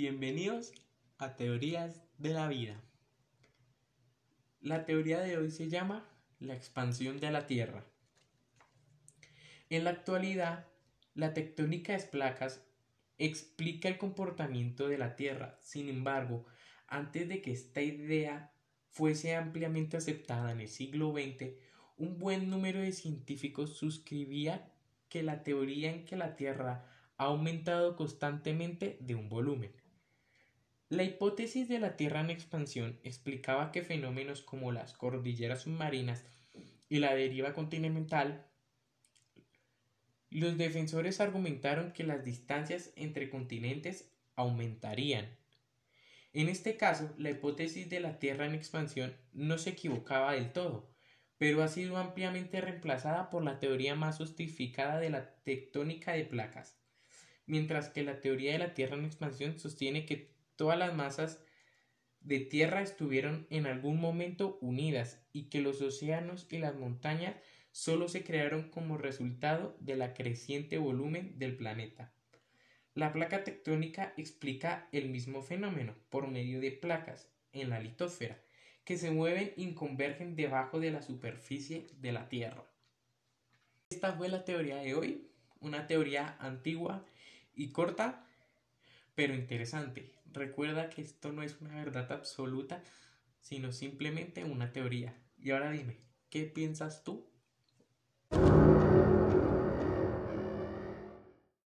Bienvenidos a Teorías de la Vida. La teoría de hoy se llama la expansión de la Tierra. En la actualidad, la tectónica de placas explica el comportamiento de la Tierra. Sin embargo, antes de que esta idea fuese ampliamente aceptada en el siglo XX, un buen número de científicos suscribía que la teoría en que la Tierra ha aumentado constantemente de un volumen. La hipótesis de la Tierra en expansión explicaba que fenómenos como las cordilleras submarinas y la deriva continental los defensores argumentaron que las distancias entre continentes aumentarían. En este caso, la hipótesis de la Tierra en expansión no se equivocaba del todo, pero ha sido ampliamente reemplazada por la teoría más justificada de la tectónica de placas, mientras que la teoría de la Tierra en expansión sostiene que todas las masas de tierra estuvieron en algún momento unidas y que los océanos y las montañas solo se crearon como resultado de la creciente volumen del planeta. La placa tectónica explica el mismo fenómeno por medio de placas en la litosfera que se mueven y convergen debajo de la superficie de la Tierra. Esta fue la teoría de hoy, una teoría antigua y corta, pero interesante. Recuerda que esto no es una verdad absoluta, sino simplemente una teoría. Y ahora dime, ¿qué piensas tú?